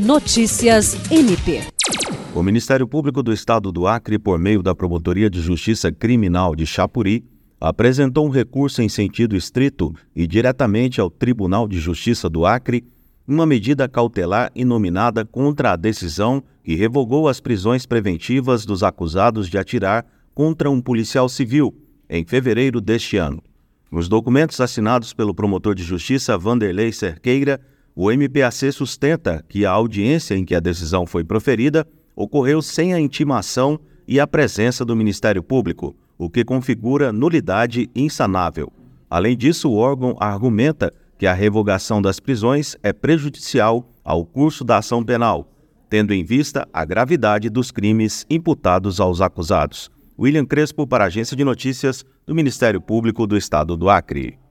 Notícias MP. O Ministério Público do Estado do Acre, por meio da Promotoria de Justiça Criminal de Chapuri, apresentou um recurso em sentido estrito e diretamente ao Tribunal de Justiça do Acre uma medida cautelar inominada contra a decisão que revogou as prisões preventivas dos acusados de atirar contra um policial civil em fevereiro deste ano. Nos documentos assinados pelo promotor de justiça Vanderlei Cerqueira, o MPAC sustenta que a audiência em que a decisão foi proferida ocorreu sem a intimação e a presença do Ministério Público, o que configura nulidade insanável. Além disso, o órgão argumenta que a revogação das prisões é prejudicial ao curso da ação penal, tendo em vista a gravidade dos crimes imputados aos acusados. William Crespo para a Agência de Notícias do Ministério Público do Estado do Acre.